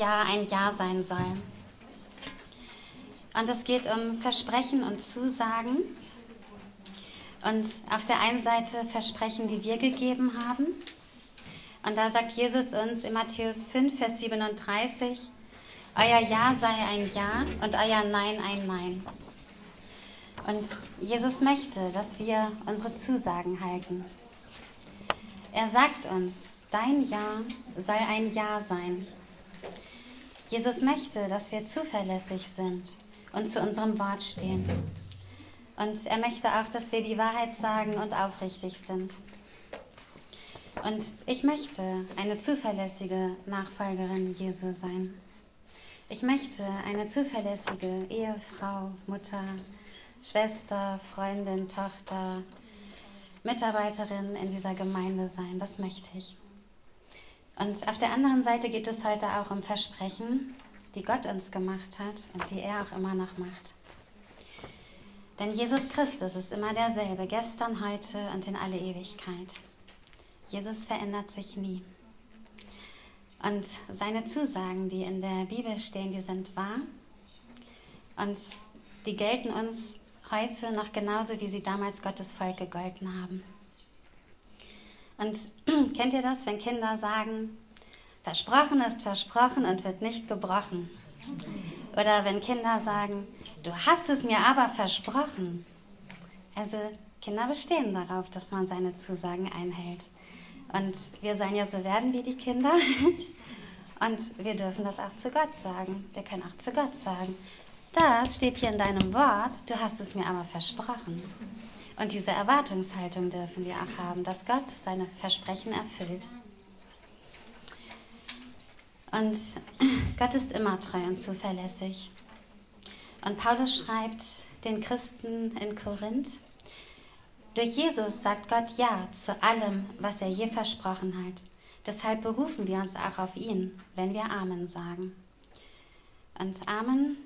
Ja ein Ja sein soll. Und es geht um Versprechen und Zusagen. Und auf der einen Seite Versprechen, die wir gegeben haben. Und da sagt Jesus uns in Matthäus 5, Vers 37, euer Ja sei ein Ja und euer Nein ein Nein. Und Jesus möchte, dass wir unsere Zusagen halten. Er sagt uns, dein Ja soll ein Ja sein. Jesus möchte, dass wir zuverlässig sind und zu unserem Wort stehen. Und er möchte auch, dass wir die Wahrheit sagen und aufrichtig sind. Und ich möchte eine zuverlässige Nachfolgerin Jesu sein. Ich möchte eine zuverlässige Ehefrau, Mutter, Schwester, Freundin, Tochter, Mitarbeiterin in dieser Gemeinde sein. Das möchte ich. Und auf der anderen Seite geht es heute auch um Versprechen, die Gott uns gemacht hat und die er auch immer noch macht. Denn Jesus Christus ist immer derselbe, gestern, heute und in alle Ewigkeit. Jesus verändert sich nie. Und seine Zusagen, die in der Bibel stehen, die sind wahr. Und die gelten uns heute noch genauso, wie sie damals Gottes Volk gegolten haben. Und kennt ihr das, wenn Kinder sagen, versprochen ist versprochen und wird nicht gebrochen? Oder wenn Kinder sagen, du hast es mir aber versprochen. Also Kinder bestehen darauf, dass man seine Zusagen einhält. Und wir sollen ja so werden wie die Kinder. Und wir dürfen das auch zu Gott sagen. Wir können auch zu Gott sagen, das steht hier in deinem Wort, du hast es mir aber versprochen. Und diese Erwartungshaltung dürfen wir auch haben, dass Gott seine Versprechen erfüllt. Und Gott ist immer treu und zuverlässig. Und Paulus schreibt den Christen in Korinth, durch Jesus sagt Gott Ja zu allem, was er je versprochen hat. Deshalb berufen wir uns auch auf ihn, wenn wir Amen sagen. Und Amen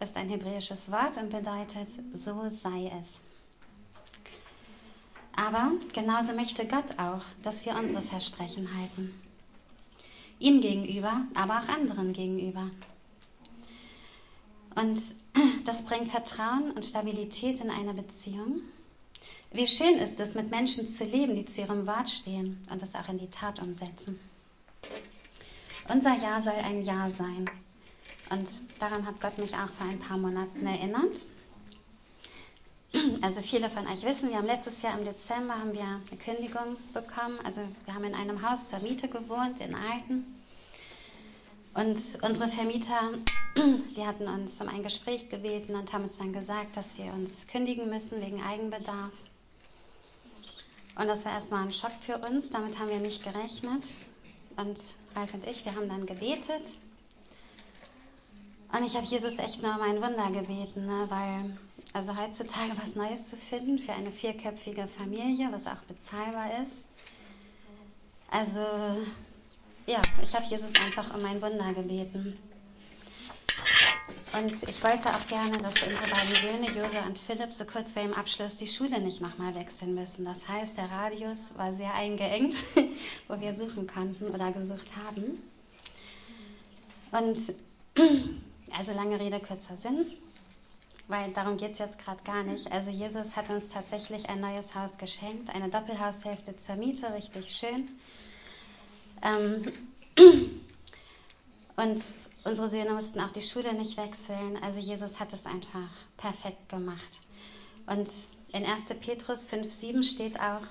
ist ein hebräisches Wort und bedeutet, so sei es. Aber genauso möchte Gott auch, dass wir unsere Versprechen halten. Ihm gegenüber, aber auch anderen gegenüber. Und das bringt Vertrauen und Stabilität in eine Beziehung. Wie schön ist es, mit Menschen zu leben, die zu ihrem Wort stehen und es auch in die Tat umsetzen. Unser Ja soll ein Ja sein. Und daran hat Gott mich auch vor ein paar Monaten erinnert. Also viele von euch wissen, wir haben letztes Jahr im Dezember haben wir eine Kündigung bekommen. Also wir haben in einem Haus zur Miete gewohnt in Alten. Und unsere Vermieter, die hatten uns um ein Gespräch gebeten und haben uns dann gesagt, dass wir uns kündigen müssen wegen Eigenbedarf. Und das war erstmal ein Schock für uns, damit haben wir nicht gerechnet. Und Ralf und ich, wir haben dann gebetet und ich habe Jesus echt nur um ein Wunder gebeten, ne? weil also heutzutage was Neues zu finden für eine vierköpfige Familie, was auch bezahlbar ist. Also ja, ich habe Jesus einfach um ein Wunder gebeten. Und ich wollte auch gerne, dass unsere beiden Söhne, Jose und Philipp, so kurz vor dem Abschluss die Schule nicht nochmal wechseln müssen. Das heißt, der Radius war sehr eingeengt, wo wir suchen konnten oder gesucht haben. Und also lange Rede, kurzer Sinn, weil darum geht es jetzt gerade gar nicht. Also Jesus hat uns tatsächlich ein neues Haus geschenkt, eine Doppelhaushälfte zur Miete, richtig schön. Ähm, und unsere Söhne mussten auch die Schule nicht wechseln. Also Jesus hat es einfach perfekt gemacht. Und in 1. Petrus 5,7 steht auch,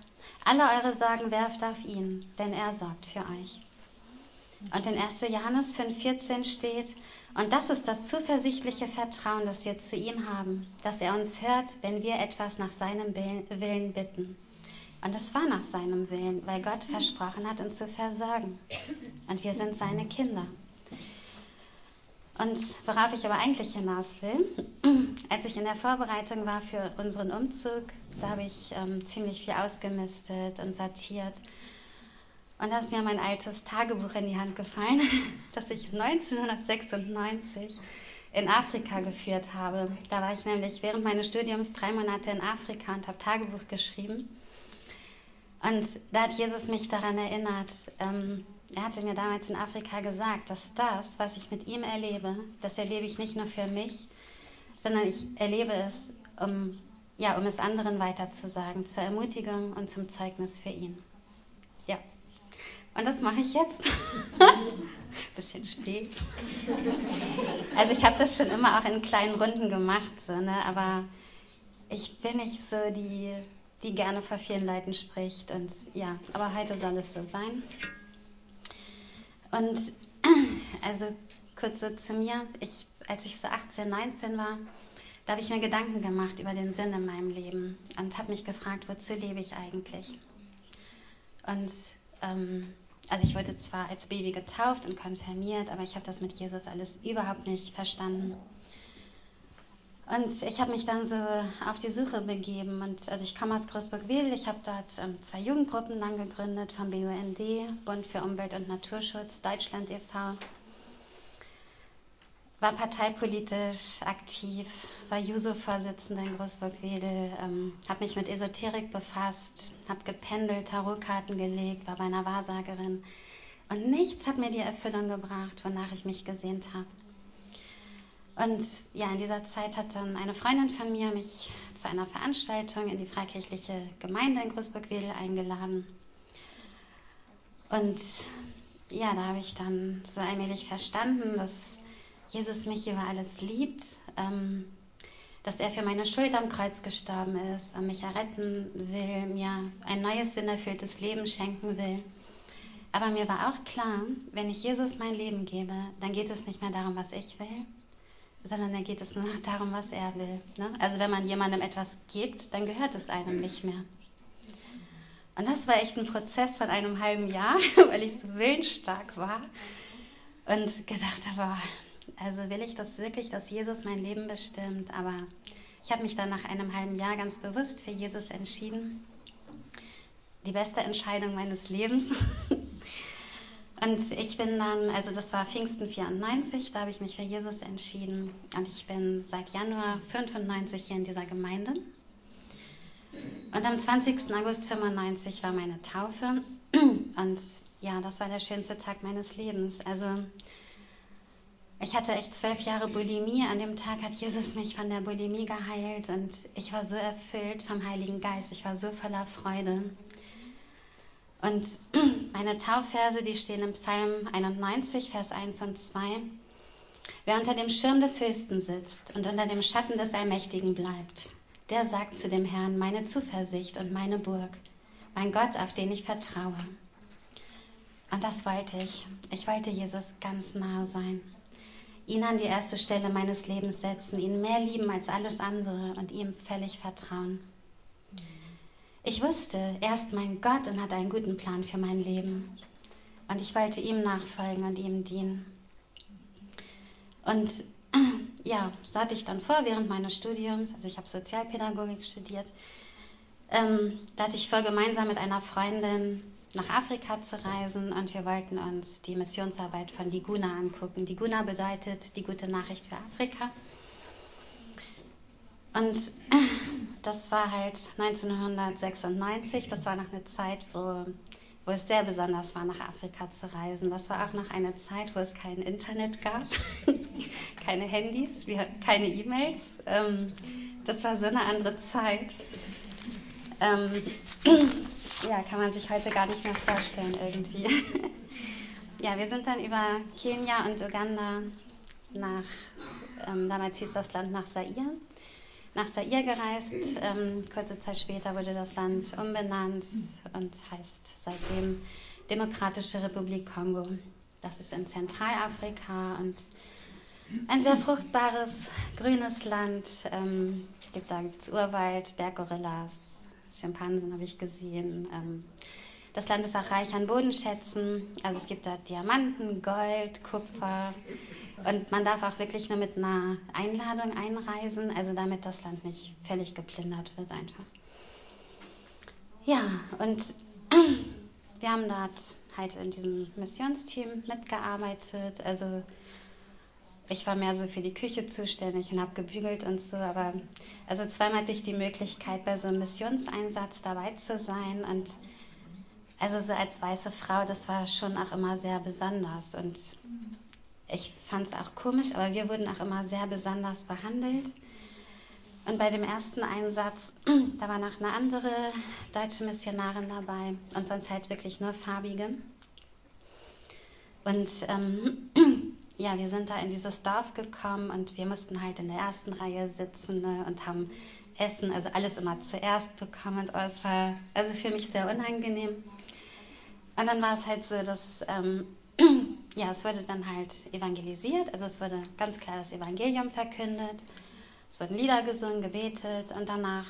alle eure Sorgen werft auf ihn, denn er sorgt für euch. Und in 1. Johannes 5,14 steht, und das ist das zuversichtliche Vertrauen, das wir zu ihm haben, dass er uns hört, wenn wir etwas nach seinem Willen bitten. Und es war nach seinem Willen, weil Gott versprochen hat, uns zu versorgen. Und wir sind seine Kinder. Und worauf ich aber eigentlich hinaus will, als ich in der Vorbereitung war für unseren Umzug, da habe ich ähm, ziemlich viel ausgemistet und sortiert und da ist mir mein altes Tagebuch in die Hand gefallen, das ich 1996 in Afrika geführt habe. Da war ich nämlich während meines Studiums drei Monate in Afrika und habe Tagebuch geschrieben. Und da hat Jesus mich daran erinnert, ähm, er hatte mir damals in Afrika gesagt, dass das, was ich mit ihm erlebe, das erlebe ich nicht nur für mich, sondern ich erlebe es, um, ja, um es anderen weiterzusagen, zur Ermutigung und zum Zeugnis für ihn. Und das mache ich jetzt. Bisschen spät. Also ich habe das schon immer auch in kleinen Runden gemacht, so, ne? aber ich bin nicht so die, die gerne vor vielen Leuten spricht. Und ja, aber heute soll es so sein. Und also kurz so zu mir, ich, als ich so 18, 19 war, da habe ich mir Gedanken gemacht über den Sinn in meinem Leben und habe mich gefragt, wozu lebe ich eigentlich? Und ähm, also ich wurde zwar als Baby getauft und konfirmiert, aber ich habe das mit Jesus alles überhaupt nicht verstanden. Und ich habe mich dann so auf die Suche begeben. Und also ich komme aus Großburg-Wedel. Ich habe dort ähm, zwei Jugendgruppen dann gegründet vom BUND, Bund für Umwelt und Naturschutz, Deutschland e.V. War parteipolitisch aktiv, war JUSO-Vorsitzende in Großburg-Wedel, ähm, habe mich mit Esoterik befasst, habe gependelt, Tarotkarten gelegt, war bei einer Wahrsagerin. Und nichts hat mir die Erfüllung gebracht, wonach ich mich gesehnt habe. Und ja, in dieser Zeit hat dann eine Freundin von mir mich zu einer Veranstaltung in die freikirchliche Gemeinde in Großburg-Wedel eingeladen. Und ja, da habe ich dann so allmählich verstanden, dass Jesus mich über alles liebt, ähm, dass er für meine Schuld am Kreuz gestorben ist mich erretten will, mir ein neues, sinnerfülltes Leben schenken will. Aber mir war auch klar, wenn ich Jesus mein Leben gebe, dann geht es nicht mehr darum, was ich will, sondern dann geht es nur noch darum, was er will. Ne? Also wenn man jemandem etwas gibt, dann gehört es einem nicht mehr. Und das war echt ein Prozess von einem halben Jahr, weil ich so willensstark war und gedacht habe, also will ich das wirklich, dass Jesus mein Leben bestimmt. Aber ich habe mich dann nach einem halben Jahr ganz bewusst für Jesus entschieden. Die beste Entscheidung meines Lebens. Und ich bin dann, also das war Pfingsten 94, da habe ich mich für Jesus entschieden. Und ich bin seit Januar 95 hier in dieser Gemeinde. Und am 20. August 95 war meine Taufe. Und ja, das war der schönste Tag meines Lebens. Also ich hatte echt zwölf Jahre Bulimie. An dem Tag hat Jesus mich von der Bulimie geheilt und ich war so erfüllt vom Heiligen Geist. Ich war so voller Freude. Und meine Taufverse, die stehen im Psalm 91, Vers 1 und 2. Wer unter dem Schirm des Höchsten sitzt und unter dem Schatten des Allmächtigen bleibt, der sagt zu dem Herrn, meine Zuversicht und meine Burg, mein Gott, auf den ich vertraue. Und das wollte ich. Ich wollte Jesus ganz nahe sein. Ihn an die erste Stelle meines Lebens setzen, ihn mehr lieben als alles andere und ihm völlig vertrauen. Ich wusste, er ist mein Gott und hat einen guten Plan für mein Leben. Und ich wollte ihm nachfolgen und ihm dienen. Und ja, so hatte ich dann vor während meines Studiums, also ich habe Sozialpädagogik studiert, ähm, da hatte ich vor, gemeinsam mit einer Freundin nach Afrika zu reisen und wir wollten uns die Missionsarbeit von Diguna angucken. Diguna bedeutet die gute Nachricht für Afrika. Und das war halt 1996, das war noch eine Zeit, wo, wo es sehr besonders war, nach Afrika zu reisen. Das war auch noch eine Zeit, wo es kein Internet gab, keine Handys, keine E-Mails. Ähm, das war so eine andere Zeit. Ja, kann man sich heute gar nicht mehr vorstellen irgendwie. ja, wir sind dann über Kenia und Uganda nach, ähm, damals hieß das Land nach Zaire nach Zaire gereist. Ähm, kurze Zeit später wurde das Land umbenannt und heißt seitdem Demokratische Republik Kongo. Das ist in Zentralafrika und ein sehr fruchtbares, grünes Land. Ähm, gibt da gibt's Urwald, Berggorillas, Schimpansen habe ich gesehen. Ähm, das Land ist auch reich an Bodenschätzen. Also es gibt da Diamanten, Gold, Kupfer, und man darf auch wirklich nur mit einer Einladung einreisen, also damit das Land nicht völlig geplündert wird einfach. Ja, und wir haben dort halt in diesem Missionsteam mitgearbeitet. Also ich war mehr so für die Küche zuständig und habe gebügelt und so, aber also zweimal hatte ich die Möglichkeit, bei so einem Missionseinsatz dabei zu sein und also so als weiße Frau, das war schon auch immer sehr besonders. Und ich fand es auch komisch, aber wir wurden auch immer sehr besonders behandelt. Und bei dem ersten Einsatz, da war noch eine andere deutsche Missionarin dabei und sonst halt wirklich nur farbige. Und ähm, ja, wir sind da in dieses Dorf gekommen und wir mussten halt in der ersten Reihe sitzen ne, und haben Essen, also alles immer zuerst bekommen. Und es war also für mich sehr unangenehm. Und dann war es halt so, dass ähm, ja, es wurde dann halt evangelisiert, also es wurde ganz klar das Evangelium verkündet, es wurden Lieder gesungen, gebetet und danach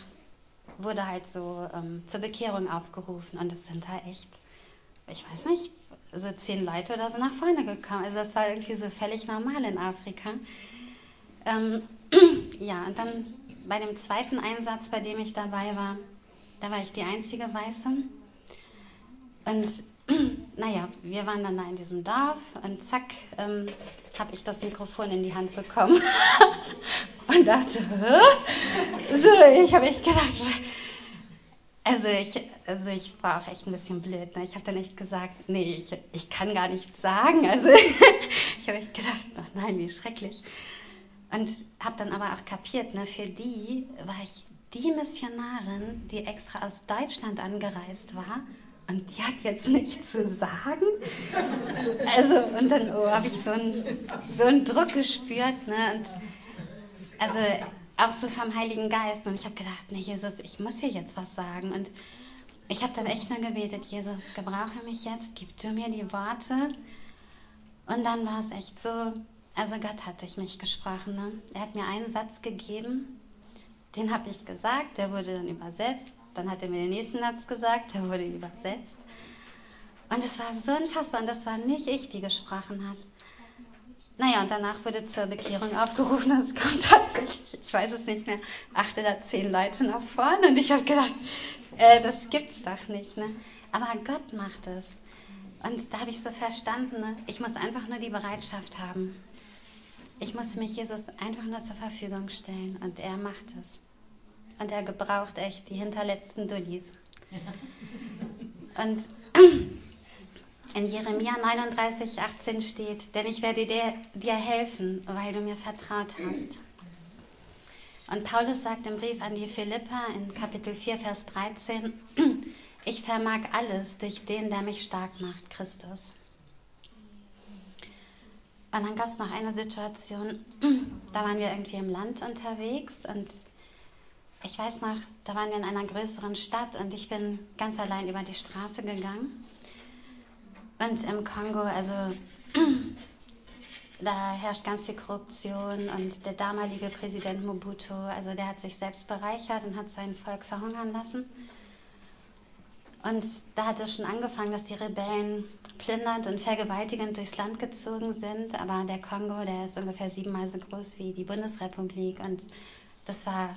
wurde halt so ähm, zur Bekehrung aufgerufen und es sind da echt, ich weiß nicht, so zehn Leute oder so nach vorne gekommen. Also das war irgendwie so völlig normal in Afrika. Ähm, ja, und dann bei dem zweiten Einsatz, bei dem ich dabei war, da war ich die einzige Weiße. Und naja, wir waren dann da in diesem Dorf und zack, ähm, habe ich das Mikrofon in die Hand bekommen und dachte, Hä? so, ich habe echt gedacht, also ich, also ich war auch echt ein bisschen blöd. Ne? Ich habe dann echt gesagt, nee, ich, ich kann gar nichts sagen. Also ich habe echt gedacht, ach nein, wie schrecklich. Und habe dann aber auch kapiert, ne, für die war ich die Missionarin, die extra aus Deutschland angereist war und die hat jetzt nichts zu sagen. Also, und dann oh, habe ich so einen, so Druck gespürt. Ne? Und also auch so vom Heiligen Geist. Und ich habe gedacht, nee, Jesus, ich muss hier jetzt was sagen. Und ich habe dann echt nur gebetet, Jesus, gebrauche mich jetzt, gib du mir die Worte. Und dann war es echt so, also Gott hat durch mich gesprochen. Ne? Er hat mir einen Satz gegeben, den habe ich gesagt, der wurde dann übersetzt. Dann hat er mir den nächsten Satz gesagt, der wurde übersetzt. Und es war so unfassbar. Und das war nicht ich, die gesprochen hat. Naja, und danach wurde zur Bekehrung aufgerufen. Und es kam tatsächlich, ich weiß es nicht mehr, acht oder zehn Leute nach vorne. Und ich habe gedacht, äh, das gibt's doch nicht. Ne? Aber Gott macht es. Und da habe ich so verstanden, ne? ich muss einfach nur die Bereitschaft haben. Ich muss mich Jesus einfach nur zur Verfügung stellen und er macht es. Und er gebraucht echt die hinterletzten Dullis. Und in Jeremia 39, 18 steht, denn ich werde dir, dir helfen, weil du mir vertraut hast. Und Paulus sagt im Brief an die Philippa in Kapitel 4, Vers 13, ich vermag alles durch den, der mich stark macht, Christus. Und dann gab es noch eine Situation, da waren wir irgendwie im Land unterwegs und ich weiß noch, da waren wir in einer größeren Stadt und ich bin ganz allein über die Straße gegangen. Und im Kongo, also da herrscht ganz viel Korruption und der damalige Präsident Mobutu, also der hat sich selbst bereichert und hat sein Volk verhungern lassen. Und da hat es schon angefangen, dass die Rebellen plündernd und vergewaltigend durchs Land gezogen sind. Aber der Kongo, der ist ungefähr siebenmal so groß wie die Bundesrepublik. Und das war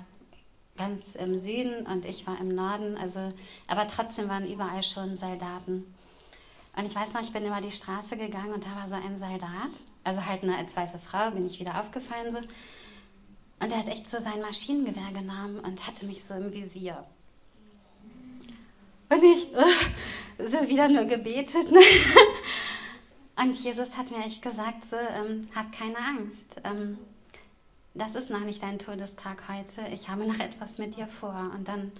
ganz im Süden und ich war im Norden. Also, aber trotzdem waren überall schon Soldaten. Und ich weiß noch, ich bin über die Straße gegangen und da war so ein Soldat, also halt ne, als weiße Frau bin ich wieder aufgefallen so. Und er hat echt so sein Maschinengewehr genommen und hatte mich so im Visier. Und ich uh, so wieder nur gebetet. Ne? Und Jesus hat mir echt gesagt, so, ähm, hab keine Angst. Ähm, das ist noch nicht dein Todestag heute. Ich habe noch etwas mit dir vor. Und dann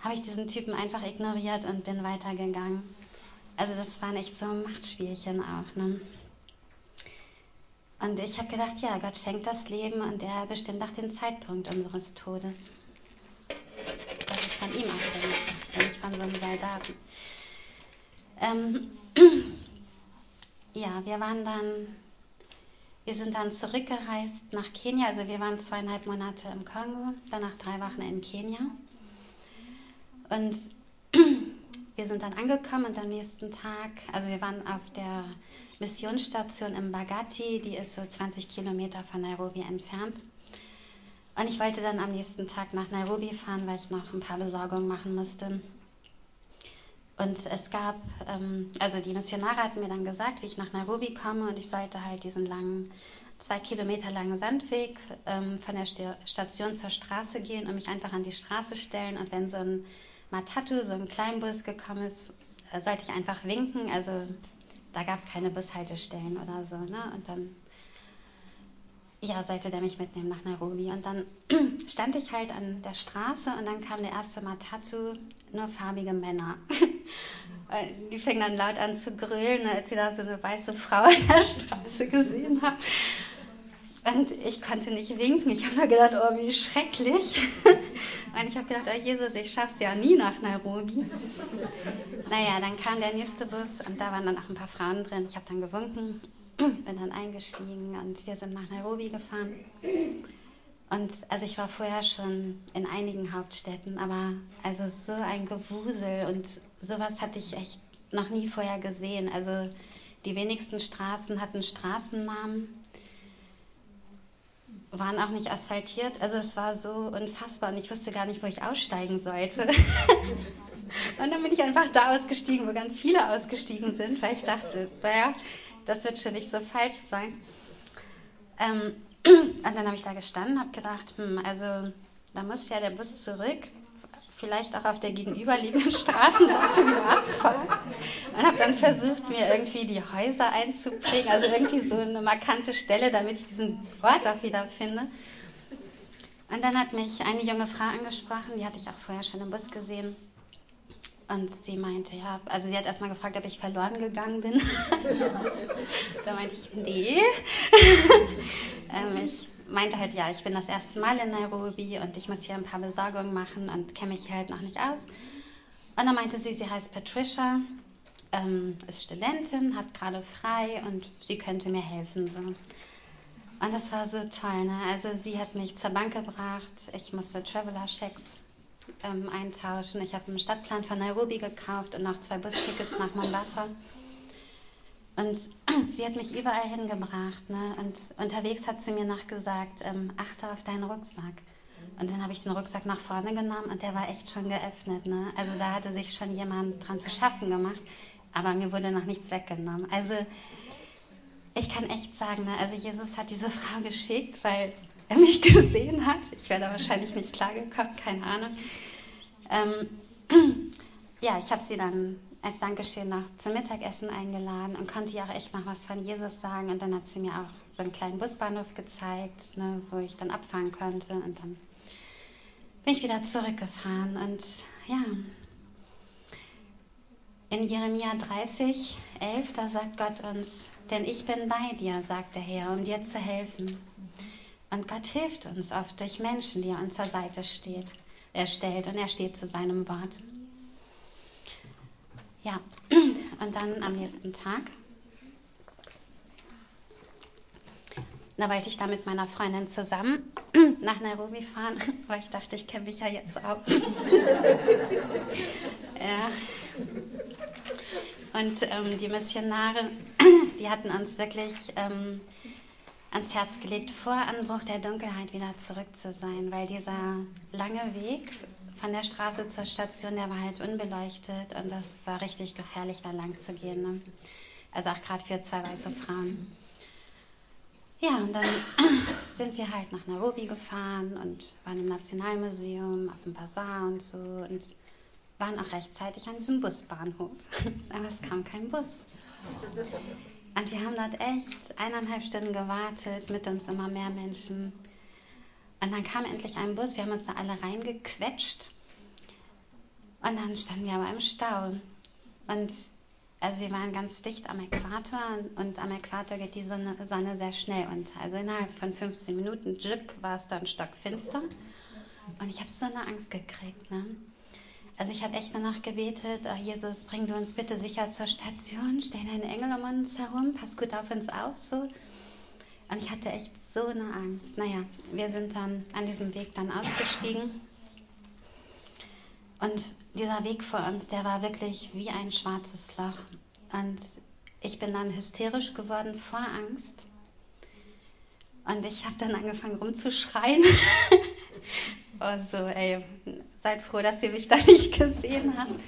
habe ich diesen Typen einfach ignoriert und bin weitergegangen. Also das waren echt so Machtspielchen auch. Ne? Und ich habe gedacht, ja, Gott schenkt das Leben und er bestimmt auch den Zeitpunkt unseres Todes. Das ist von ihm abhängig, nicht von so einem Soldaten. Ähm, ja, wir waren dann, wir sind dann zurückgereist nach Kenia. Also wir waren zweieinhalb Monate im Kongo, danach drei Wochen in Kenia. Und wir sind dann angekommen und am nächsten Tag, also wir waren auf der Missionsstation im Bagati, die ist so 20 Kilometer von Nairobi entfernt. Und ich wollte dann am nächsten Tag nach Nairobi fahren, weil ich noch ein paar Besorgungen machen musste. Und es gab, ähm, also die Missionare hatten mir dann gesagt, wie ich nach Nairobi komme und ich sollte halt diesen langen, zwei Kilometer langen Sandweg ähm, von der Station zur Straße gehen und mich einfach an die Straße stellen und wenn so ein Matatu, so ein Kleinbus gekommen ist, sollte ich einfach winken. Also da gab es keine Bushaltestellen oder so. Ne? Und dann ja, sollte der mich mitnehmen nach Nairobi. Und dann stand ich halt an der Straße und dann kam der erste Matatu, nur farbige Männer. Die fingen dann laut an zu grölen, als sie da so eine weiße Frau an der Straße gesehen haben. Und ich konnte nicht winken. Ich habe nur gedacht, oh, wie schrecklich. Und ich habe gedacht, oh Jesus, ich schaff's ja nie nach Nairobi. Naja, dann kam der nächste Bus und da waren dann auch ein paar Frauen drin. Ich habe dann gewunken, bin dann eingestiegen und wir sind nach Nairobi gefahren. Und also ich war vorher schon in einigen Hauptstädten, aber also so ein Gewusel und sowas hatte ich echt noch nie vorher gesehen. Also die wenigsten Straßen hatten Straßennamen waren auch nicht asphaltiert. Also es war so unfassbar und ich wusste gar nicht, wo ich aussteigen sollte. und dann bin ich einfach da ausgestiegen, wo ganz viele ausgestiegen sind, weil ich dachte, naja, das wird schon nicht so falsch sein. Ähm, und dann habe ich da gestanden, habe gedacht, hm, also da muss ja der Bus zurück vielleicht auch auf der gegenüberliegenden Straßenseite abfahren. Und habe dann versucht, mir irgendwie die Häuser einzuprägen, also irgendwie so eine markante Stelle, damit ich diesen Ort auch wieder finde. Und dann hat mich eine junge Frau angesprochen, die hatte ich auch vorher schon im Bus gesehen. Und sie meinte, ja, also sie hat erstmal gefragt, ob ich verloren gegangen bin. da meinte ich, nee. ähm, ich meinte halt, ja, ich bin das erste Mal in Nairobi und ich muss hier ein paar Besorgungen machen und kenne mich hier halt noch nicht aus. Und dann meinte sie, sie heißt Patricia, ähm, ist Studentin, hat gerade frei und sie könnte mir helfen. So. Und das war so toll. Ne? Also sie hat mich zur Bank gebracht. Ich musste Traveler-Checks ähm, eintauschen. Ich habe einen Stadtplan von Nairobi gekauft und noch zwei Bustickets nach Mombasa. Und sie hat mich überall hingebracht. Ne? Und unterwegs hat sie mir noch gesagt, ähm, achte auf deinen Rucksack. Und dann habe ich den Rucksack nach vorne genommen und der war echt schon geöffnet. Ne? Also da hatte sich schon jemand dran zu schaffen gemacht, aber mir wurde noch nichts weggenommen. Also ich kann echt sagen, ne? also Jesus hat diese Frau geschickt, weil er mich gesehen hat. Ich wäre da wahrscheinlich nicht klargekommen, keine Ahnung. Ähm, ja, ich habe sie dann als Dankeschön noch zum Mittagessen eingeladen und konnte ihr auch echt noch was von Jesus sagen. Und dann hat sie mir auch so einen kleinen Busbahnhof gezeigt, ne, wo ich dann abfahren konnte. Und dann bin ich wieder zurückgefahren. Und ja, in Jeremia 30, 11, da sagt Gott uns, denn ich bin bei dir, sagt der Herr, um dir zu helfen. Und Gott hilft uns oft durch Menschen, die er uns zur Seite steht. Er stellt und er steht zu seinem Wort. Ja, und dann am nächsten Tag, da wollte ich da mit meiner Freundin zusammen nach Nairobi fahren, weil ich dachte, ich kenne mich ja jetzt aus. ja. Und ähm, die Missionare, die hatten uns wirklich ähm, ans Herz gelegt, vor Anbruch der Dunkelheit wieder zurück zu sein, weil dieser lange Weg von der Straße zur Station, der war halt unbeleuchtet und das war richtig gefährlich, da lang zu gehen. Ne? Also auch gerade für zwei weiße Frauen. Ja, und dann sind wir halt nach Nairobi gefahren und waren im Nationalmuseum, auf dem Bazar und so und waren auch rechtzeitig an diesem Busbahnhof. Aber es kam kein Bus. Und wir haben dort echt eineinhalb Stunden gewartet, mit uns immer mehr Menschen. Und dann kam endlich ein Bus, wir haben uns da alle reingequetscht. Und dann standen wir aber im Stau. Und also wir waren ganz dicht am Äquator und am Äquator geht die Sonne, Sonne sehr schnell unter. Also innerhalb von 15 Minuten, Jip, war es dann stockfinster. Und ich habe so eine Angst gekriegt. Ne? Also ich habe echt danach gebetet, oh Jesus, bring du uns bitte sicher zur Station, stell deine Engel um uns herum, pass gut auf uns auf. So. Und ich hatte echt so eine Angst. Naja, wir sind dann an diesem Weg dann ausgestiegen. Und dieser Weg vor uns, der war wirklich wie ein schwarzes Loch. Und ich bin dann hysterisch geworden vor Angst. Und ich habe dann angefangen rumzuschreien. oh so, ey, seid froh, dass ihr mich da nicht gesehen habt.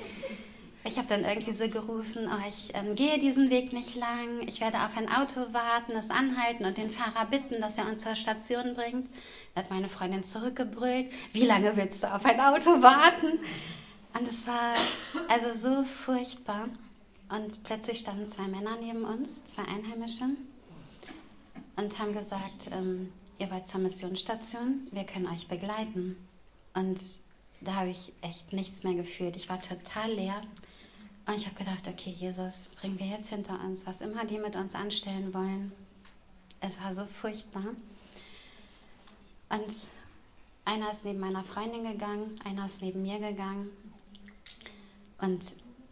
Ich habe dann irgendwie so gerufen, oh, ich ähm, gehe diesen Weg nicht lang, ich werde auf ein Auto warten, es anhalten und den Fahrer bitten, dass er uns zur Station bringt. Da hat meine Freundin zurückgebrüllt, wie lange willst du auf ein Auto warten? Und es war also so furchtbar. Und plötzlich standen zwei Männer neben uns, zwei Einheimische, und haben gesagt, ähm, ihr wollt zur Missionsstation, wir können euch begleiten. Und da habe ich echt nichts mehr gefühlt. Ich war total leer. Und ich habe gedacht, okay, Jesus, bringen wir jetzt hinter uns, was immer die mit uns anstellen wollen. Es war so furchtbar. Und einer ist neben meiner Freundin gegangen, einer ist neben mir gegangen. Und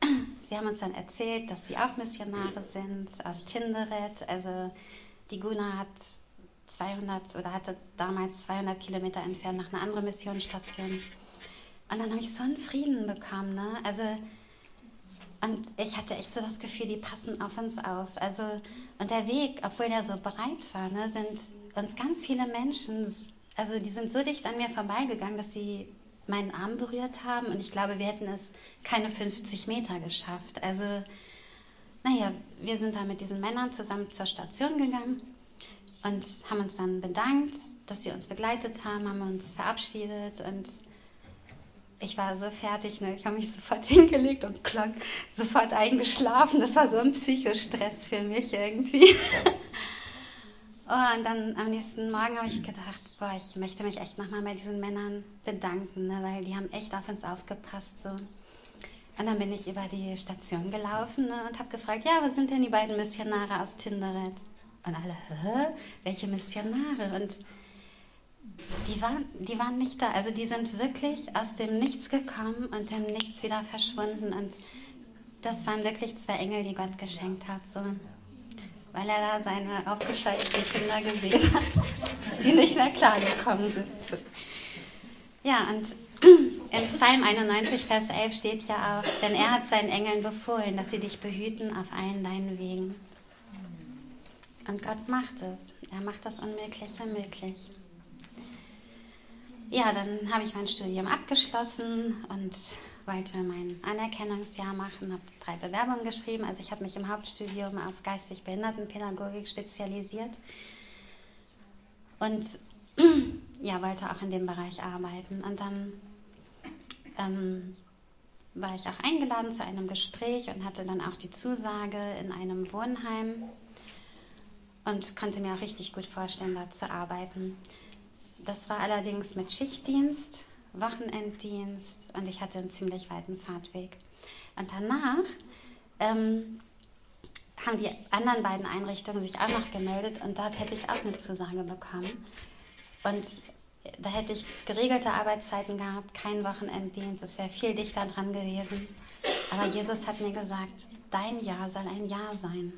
sie haben uns dann erzählt, dass sie auch Missionare sind aus Tinderet. Also die Guna hat 200 oder hatte damals 200 Kilometer entfernt nach einer anderen Missionsstation. Und dann habe ich so einen Frieden bekommen. Ne? Also und ich hatte echt so das Gefühl, die passen auf uns auf. Also und der Weg, obwohl der so breit war, ne, sind uns ganz viele Menschen, also die sind so dicht an mir vorbeigegangen, dass sie meinen Arm berührt haben und ich glaube, wir hätten es keine 50 Meter geschafft. Also, naja, wir sind dann mit diesen Männern zusammen zur Station gegangen und haben uns dann bedankt, dass sie uns begleitet haben, haben uns verabschiedet und ich war so fertig, ne? ich habe mich sofort hingelegt und klang sofort eingeschlafen. Das war so ein Psychostress für mich irgendwie. Oh, und dann am nächsten Morgen habe ich gedacht, boah, ich möchte mich echt nochmal bei diesen Männern bedanken, ne, weil die haben echt auf uns aufgepasst. So. Und dann bin ich über die Station gelaufen ne, und habe gefragt, ja, wo sind denn die beiden Missionare aus Tinderet? Und alle, hä? Welche Missionare? Und die waren, die waren nicht da. Also die sind wirklich aus dem Nichts gekommen und dem Nichts wieder verschwunden. Und das waren wirklich zwei Engel, die Gott geschenkt hat. So weil er da seine aufgeschalteten Kinder gesehen hat, die nicht mehr klargekommen sind. Ja, und im Psalm 91, Vers 11 steht ja auch, denn er hat seinen Engeln befohlen, dass sie dich behüten auf allen deinen Wegen. Und Gott macht es. Er macht das Unmögliche möglich. Ja, dann habe ich mein Studium abgeschlossen und wollte mein Anerkennungsjahr machen, habe drei Bewerbungen geschrieben. Also ich habe mich im Hauptstudium auf geistig Behindertenpädagogik spezialisiert und ja, wollte auch in dem Bereich arbeiten. Und dann ähm, war ich auch eingeladen zu einem Gespräch und hatte dann auch die Zusage in einem Wohnheim und konnte mir auch richtig gut vorstellen, da zu arbeiten. Das war allerdings mit Schichtdienst Wochenenddienst und ich hatte einen ziemlich weiten Fahrtweg. Und danach ähm, haben die anderen beiden Einrichtungen sich auch noch gemeldet und dort hätte ich auch eine Zusage bekommen. Und da hätte ich geregelte Arbeitszeiten gehabt, kein Wochenenddienst, es wäre viel dichter dran gewesen. Aber Jesus hat mir gesagt, dein Ja soll ein Ja sein.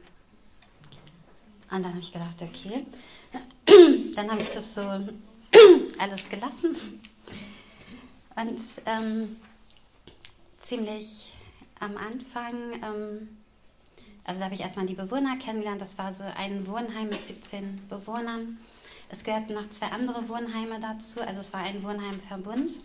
Und dann habe ich gedacht, okay. Dann habe ich das so alles gelassen und ähm, ziemlich am Anfang, ähm, also da habe ich erstmal die Bewohner kennengelernt. Das war so ein Wohnheim mit 17 Bewohnern. Es gehörten noch zwei andere Wohnheime dazu. Also es war ein Wohnheimverbund.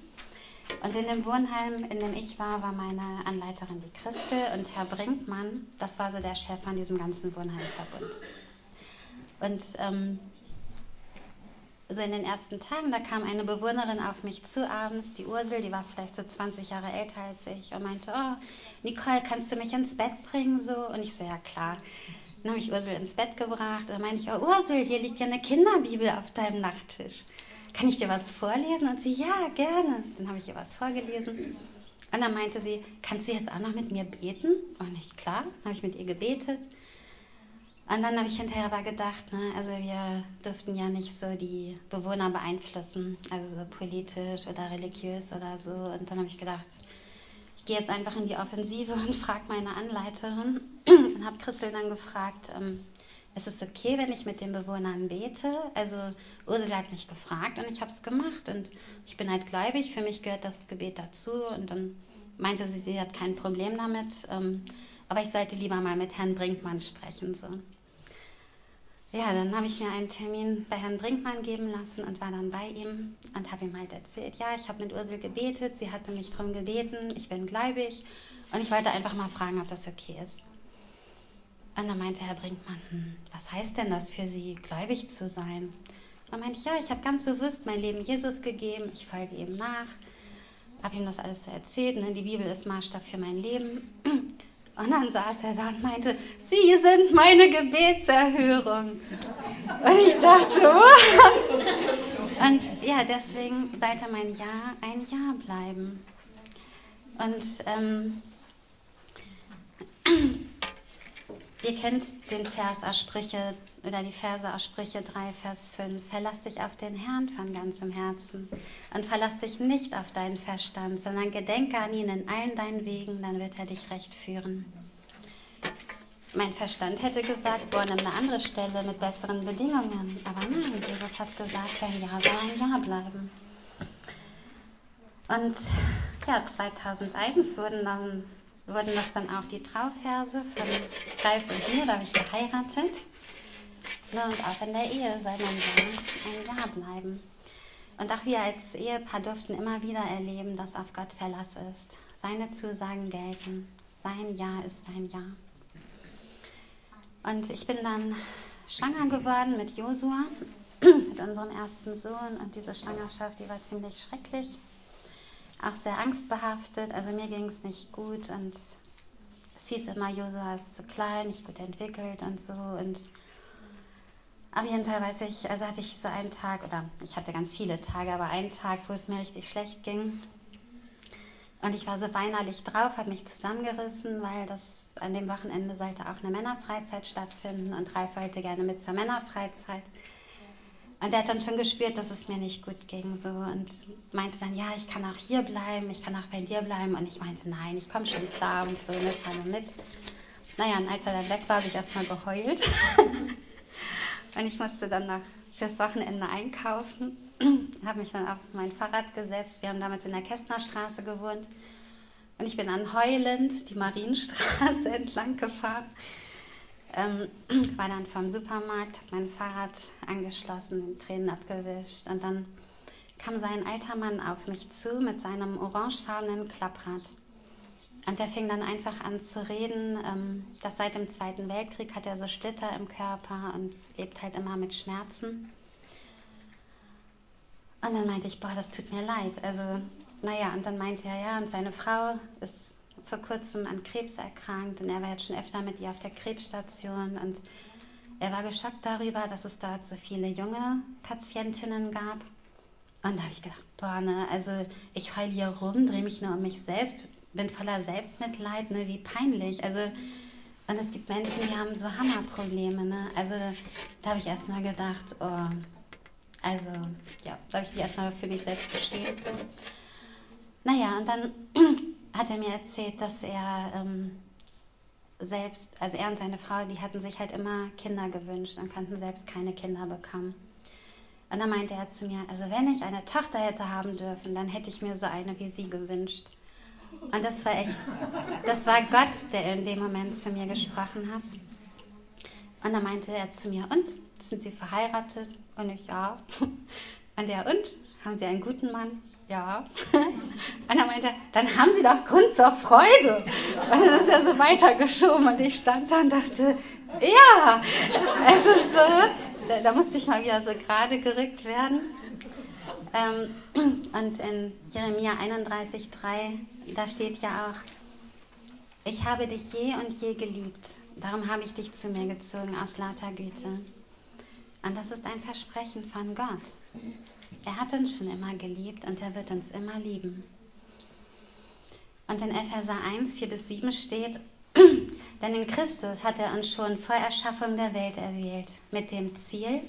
Und in dem Wohnheim, in dem ich war, war meine Anleiterin die Christel und Herr Brinkmann, das war so der Chef von diesem ganzen Wohnheimverbund. Und ähm, also in den ersten Tagen, da kam eine Bewohnerin auf mich zu abends, die Ursel, die war vielleicht so 20 Jahre älter als ich und meinte, oh, Nicole, kannst du mich ins Bett bringen so? Und ich so, ja klar. Dann habe ich Ursel ins Bett gebracht und dann meinte ich, oh Ursel, hier liegt ja eine Kinderbibel auf deinem Nachttisch. Kann ich dir was vorlesen? Und sie, ja, gerne. Dann habe ich ihr was vorgelesen. Und dann meinte sie, kannst du jetzt auch noch mit mir beten? Und ich, klar, dann habe ich mit ihr gebetet. Und dann habe ich hinterher aber gedacht, ne, also wir dürften ja nicht so die Bewohner beeinflussen, also so politisch oder religiös oder so. Und dann habe ich gedacht, ich gehe jetzt einfach in die Offensive und frage meine Anleiterin und habe Christel dann gefragt, ähm, ist es okay, wenn ich mit den Bewohnern bete? Also Ursula hat mich gefragt und ich habe es gemacht und ich bin halt gläubig, für mich gehört das Gebet dazu und dann meinte sie, sie hat kein Problem damit, ähm, aber ich sollte lieber mal mit Herrn Brinkmann sprechen. So. Ja, dann habe ich mir einen Termin bei Herrn Brinkmann geben lassen und war dann bei ihm und habe ihm halt erzählt, ja, ich habe mit Ursel gebetet, sie hatte mich darum gebeten, ich bin gläubig und ich wollte einfach mal fragen, ob das okay ist. Und dann meinte Herr Brinkmann, hm, was heißt denn das für Sie, gläubig zu sein? Und dann meinte ich, ja, ich habe ganz bewusst mein Leben Jesus gegeben, ich folge ihm nach habe ihm das alles so erzählt. Ne? Die Bibel ist Maßstab für mein Leben. Und dann saß er da und meinte, Sie sind meine Gebetserhörung. Und ich dachte, oh. Und ja, deswegen sollte mein Ja ein Ja bleiben. Und ähm, ihr kennt den Vers aus Sprüche oder die Verse aus Sprüche 3, Vers 5. Verlass dich auf den Herrn von ganzem Herzen und verlass dich nicht auf deinen Verstand, sondern gedenke an ihn in allen deinen Wegen, dann wird er dich recht führen. Mein Verstand hätte gesagt, boah, nimm eine andere Stelle mit besseren Bedingungen. Aber nein, Jesus hat gesagt, ein Ja soll ein Ja bleiben. Und ja, 2001 wurden, dann, wurden das dann auch die Trauverse von Ralf und mir, da habe ich geheiratet. Ne, und auch in der Ehe soll man ein Ja bleiben. Und auch wir als Ehepaar durften immer wieder erleben, dass auf Gott Verlass ist. Seine Zusagen gelten. Sein Ja ist ein Ja. Und ich bin dann schwanger geworden mit Josua, mit unserem ersten Sohn. Und diese Schwangerschaft, die war ziemlich schrecklich. Auch sehr angstbehaftet. Also mir ging es nicht gut. Und es hieß immer, Josua ist zu klein, nicht gut entwickelt und so. Und auf jeden Fall weiß ich, also hatte ich so einen Tag, oder ich hatte ganz viele Tage, aber einen Tag, wo es mir richtig schlecht ging. Und ich war so weinerlich drauf, habe mich zusammengerissen, weil das an dem Wochenende sollte auch eine Männerfreizeit stattfinden und Ralf wollte gerne mit zur Männerfreizeit. Und er hat dann schon gespürt, dass es mir nicht gut ging so und meinte dann, ja, ich kann auch hier bleiben, ich kann auch bei dir bleiben. Und ich meinte, nein, ich komme schon klar und so, ne, fahr mit. Naja, und als er dann weg war, habe ich erstmal geheult. Und ich musste dann noch fürs Wochenende einkaufen, habe mich dann auf mein Fahrrad gesetzt. Wir haben damals in der Kästnerstraße gewohnt. Und ich bin dann heulend die Marienstraße entlang gefahren. Ähm, war dann vom Supermarkt, habe mein Fahrrad angeschlossen, Tränen abgewischt. Und dann kam so ein alter Mann auf mich zu mit seinem orangefarbenen Klapprad. Und der fing dann einfach an zu reden, ähm, dass seit dem Zweiten Weltkrieg hat er so Splitter im Körper und lebt halt immer mit Schmerzen. Und dann meinte ich, boah, das tut mir leid. Also, naja, und dann meinte er, ja, und seine Frau ist vor kurzem an Krebs erkrankt und er war jetzt schon öfter mit ihr auf der Krebsstation und er war geschockt darüber, dass es dort so viele junge Patientinnen gab. Und da habe ich gedacht, boah, ne, also ich heule hier rum, drehe mich nur um mich selbst, bin voller Selbstmitleid, ne, wie peinlich. Also, und es gibt Menschen, die haben so Hammerprobleme, ne? Also, da habe ich erstmal gedacht, oh, also, ja, da habe ich mich erstmal für mich selbst geschämt. So. Naja, und dann hat er mir erzählt, dass er ähm, selbst, also er und seine Frau, die hatten sich halt immer Kinder gewünscht und konnten selbst keine Kinder bekommen. Und dann meinte er zu mir, also wenn ich eine Tochter hätte haben dürfen, dann hätte ich mir so eine wie sie gewünscht. Und das war echt, das war Gott, der in dem Moment zu mir gesprochen hat. Und dann meinte er zu mir, und, sind Sie verheiratet? Und ich, ja. Und er, und, haben Sie einen guten Mann? Ja. Und dann meinte er, dann haben Sie doch Grund zur Freude. Und dann ist er so weitergeschoben und ich stand da und dachte, ja. Also so, da, da musste ich mal wieder so gerade gerückt werden. Ähm, und in Jeremia 31,3, da steht ja auch, ich habe dich je und je geliebt, darum habe ich dich zu mir gezogen aus lauter Güte. Und das ist ein Versprechen von Gott. Er hat uns schon immer geliebt und er wird uns immer lieben. Und in Epheser 1, 4 bis 7 steht, denn in Christus hat er uns schon vor Erschaffung der Welt erwählt, mit dem Ziel,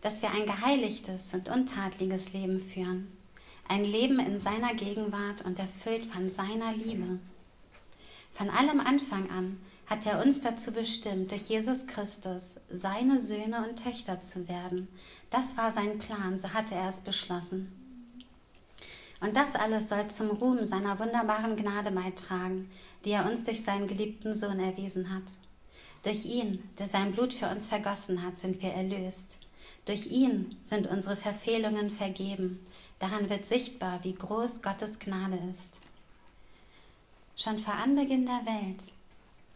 dass wir ein geheiligtes und untadliges Leben führen. Ein Leben in seiner Gegenwart und erfüllt von seiner Liebe. Von allem Anfang an hat er uns dazu bestimmt, durch Jesus Christus seine Söhne und Töchter zu werden. Das war sein Plan, so hatte er es beschlossen. Und das alles soll zum Ruhm seiner wunderbaren Gnade beitragen, die er uns durch seinen geliebten Sohn erwiesen hat. Durch ihn, der sein Blut für uns vergossen hat, sind wir erlöst. Durch ihn sind unsere Verfehlungen vergeben. Daran wird sichtbar, wie groß Gottes Gnade ist. Schon vor Anbeginn der Welt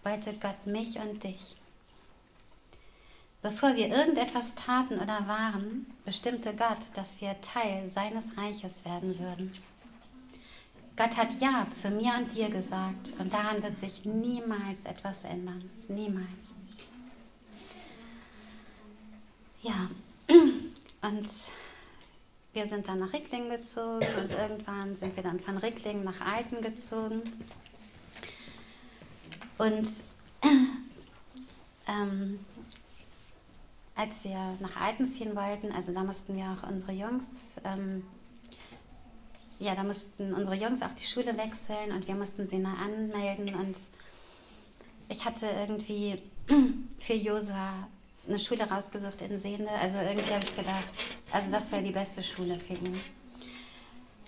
wollte Gott mich und dich. Bevor wir irgendetwas taten oder waren, bestimmte Gott, dass wir Teil seines Reiches werden würden. Gott hat Ja zu mir und dir gesagt und daran wird sich niemals etwas ändern. Niemals. Ja, und wir sind dann nach Rickling gezogen und irgendwann sind wir dann von Rickling nach Alten gezogen. Und ähm, als wir nach Alten ziehen wollten, also da mussten wir auch unsere Jungs, ähm, ja, da mussten unsere Jungs auch die Schule wechseln und wir mussten sie neu anmelden und ich hatte irgendwie für Josua eine Schule rausgesucht in Sehende. Also irgendwie habe ich gedacht, also das wäre die beste Schule für ihn.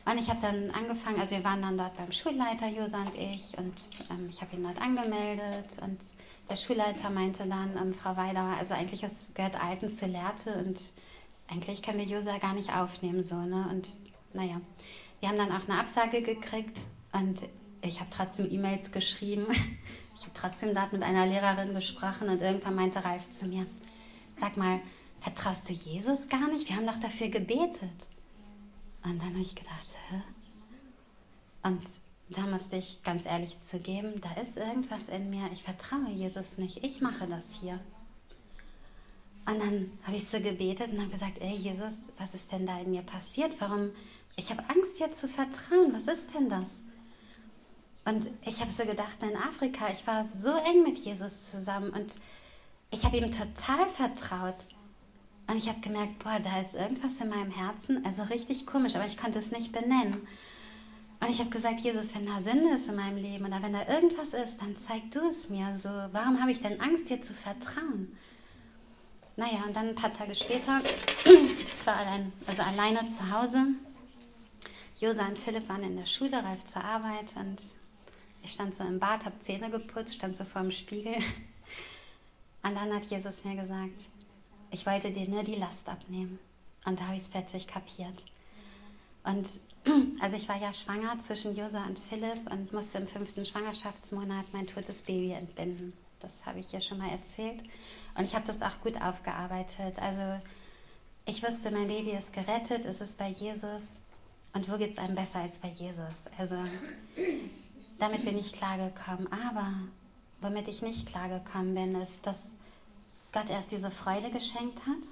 Und ich habe dann angefangen, also wir waren dann dort beim Schulleiter, Josa und ich, und ähm, ich habe ihn dort angemeldet und der Schulleiter meinte dann, ähm, Frau Weidauer, also eigentlich ist, gehört Alten zu Lehrte und eigentlich können wir Josa gar nicht aufnehmen, so, ne? Und naja, wir haben dann auch eine Absage gekriegt und ich habe trotzdem E-Mails geschrieben. Ich habe trotzdem dort mit einer Lehrerin gesprochen und irgendwann meinte Ralf zu mir, sag mal, vertraust du Jesus gar nicht? Wir haben doch dafür gebetet. Und dann habe ich gedacht, hä? Und da musste ich ganz ehrlich zugeben, da ist irgendwas in mir, ich vertraue Jesus nicht, ich mache das hier. Und dann habe ich so gebetet und habe gesagt, ey Jesus, was ist denn da in mir passiert? Warum? Ich habe Angst, dir zu vertrauen. Was ist denn das? Und ich habe so gedacht, in Afrika, ich war so eng mit Jesus zusammen und ich habe ihm total vertraut. Und ich habe gemerkt, boah, da ist irgendwas in meinem Herzen, also richtig komisch, aber ich konnte es nicht benennen. Und ich habe gesagt, Jesus, wenn da Sünde ist in meinem Leben oder wenn da irgendwas ist, dann zeig du es mir. So, warum habe ich denn Angst, dir zu vertrauen? Naja, und dann ein paar Tage später, ich war allein, also alleine zu Hause. Josa und Philipp waren in der Schule, Ralf zur Arbeit und ich stand so im Bad, habe Zähne geputzt, stand so vor dem Spiegel. Und dann hat Jesus mir gesagt, ich wollte dir nur die Last abnehmen. Und da habe ich es plötzlich kapiert. Und also ich war ja schwanger zwischen Josa und Philipp und musste im fünften Schwangerschaftsmonat mein totes Baby entbinden. Das habe ich hier schon mal erzählt. Und ich habe das auch gut aufgearbeitet. Also ich wusste, mein Baby ist gerettet, es ist bei Jesus. Und wo geht es einem besser als bei Jesus? Also damit bin ich klargekommen. Aber womit ich nicht klargekommen bin, ist, dass Gott erst diese Freude geschenkt hat.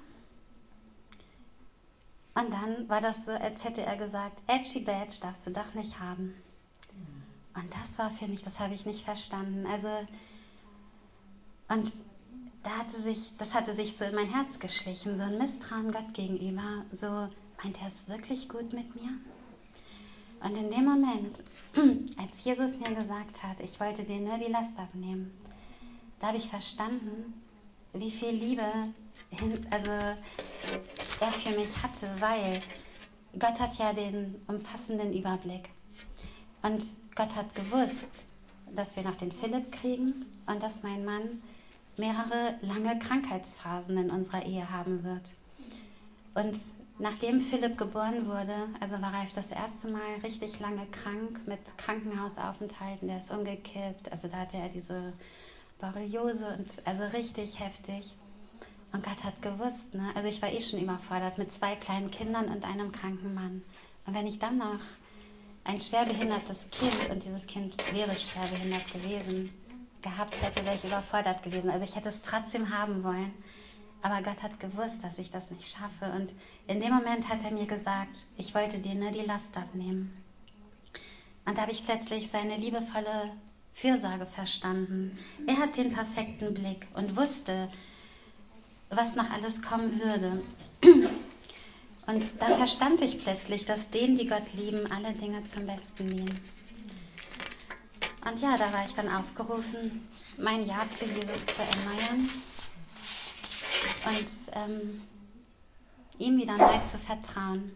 Und dann war das so, als hätte er gesagt, Edgy Badge darfst du doch nicht haben. Und das war für mich, das habe ich nicht verstanden. Also, und da hatte sich, das hatte sich so in mein Herz geschlichen, so ein Misstrauen Gott gegenüber. So, meint er es wirklich gut mit mir? Und in dem Moment, als Jesus mir gesagt hat, ich wollte dir nur die Last abnehmen, da habe ich verstanden, wie viel Liebe also er für mich hatte, weil Gott hat ja den umfassenden Überblick. Und Gott hat gewusst, dass wir noch den Philipp kriegen und dass mein Mann mehrere lange Krankheitsphasen in unserer Ehe haben wird. Und nachdem Philipp geboren wurde, also war Ralf das erste Mal richtig lange krank mit Krankenhausaufenthalten, der ist umgekippt, also da hatte er diese Borreliose und also richtig heftig. Und Gott hat gewusst, ne? also ich war eh schon überfordert mit zwei kleinen Kindern und einem kranken Mann. Und wenn ich dann noch ein schwerbehindertes Kind, und dieses Kind wäre schwerbehindert gewesen, gehabt hätte, wäre ich überfordert gewesen. Also ich hätte es trotzdem haben wollen. Aber Gott hat gewusst, dass ich das nicht schaffe. Und in dem Moment hat er mir gesagt, ich wollte dir nur die Last abnehmen. Und da habe ich plötzlich seine liebevolle Fürsorge verstanden. Er hat den perfekten Blick und wusste, was noch alles kommen würde. Und da verstand ich plötzlich, dass denen, die Gott lieben, alle Dinge zum Besten dienen. Und ja, da war ich dann aufgerufen, mein Ja zu Jesus zu erneuern und ähm, ihm wieder neu zu vertrauen.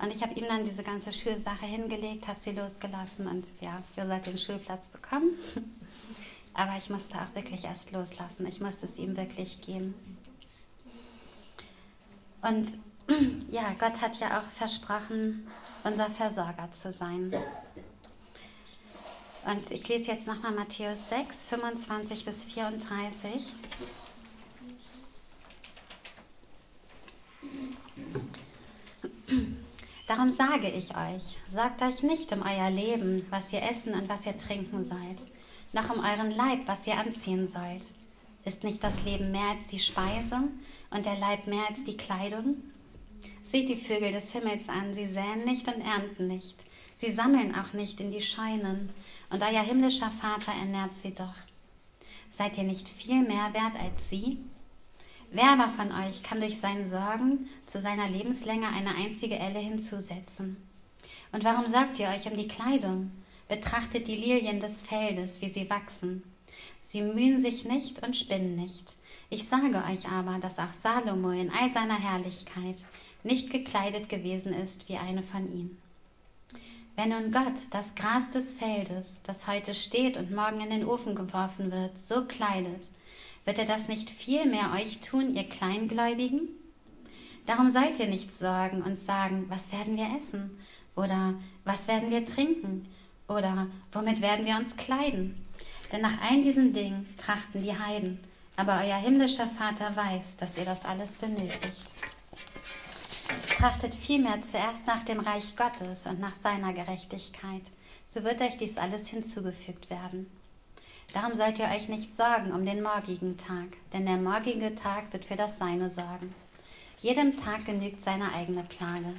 Und ich habe ihm dann diese ganze Schulsache hingelegt, habe sie losgelassen und ja, Jose hat den Schulplatz bekommen. Aber ich musste auch wirklich erst loslassen. Ich musste es ihm wirklich geben. Und ja, Gott hat ja auch versprochen, unser Versorger zu sein. Und ich lese jetzt nochmal Matthäus 6, 25 bis 34. Da Darum sage ich euch, sorgt euch nicht um euer Leben, was ihr essen und was ihr trinken sollt, noch um euren Leib, was ihr anziehen sollt. Ist nicht das Leben mehr als die Speise und der Leib mehr als die Kleidung? Seht die Vögel des Himmels an, sie säen nicht und ernten nicht, sie sammeln auch nicht in die Scheunen, und euer himmlischer Vater ernährt sie doch. Seid ihr nicht viel mehr wert als sie? Wer aber von euch kann durch sein Sorgen zu seiner Lebenslänge eine einzige Elle hinzusetzen? Und warum sorgt ihr euch um die Kleidung? Betrachtet die Lilien des Feldes, wie sie wachsen. Sie mühen sich nicht und spinnen nicht. Ich sage euch aber, dass auch Salomo in all seiner Herrlichkeit nicht gekleidet gewesen ist wie eine von ihnen. Wenn nun Gott das Gras des Feldes, das heute steht und morgen in den Ofen geworfen wird, so kleidet, wird er das nicht viel mehr euch tun, ihr Kleingläubigen? Darum sollt ihr nicht sorgen und sagen, was werden wir essen? Oder was werden wir trinken? Oder womit werden wir uns kleiden? Denn nach all diesen Dingen trachten die Heiden, aber euer himmlischer Vater weiß, dass ihr das alles benötigt. Trachtet vielmehr zuerst nach dem Reich Gottes und nach seiner Gerechtigkeit, so wird euch dies alles hinzugefügt werden. Darum sollt ihr euch nicht sorgen um den morgigen Tag, denn der morgige Tag wird für das Seine sorgen. Jedem Tag genügt seine eigene Plage.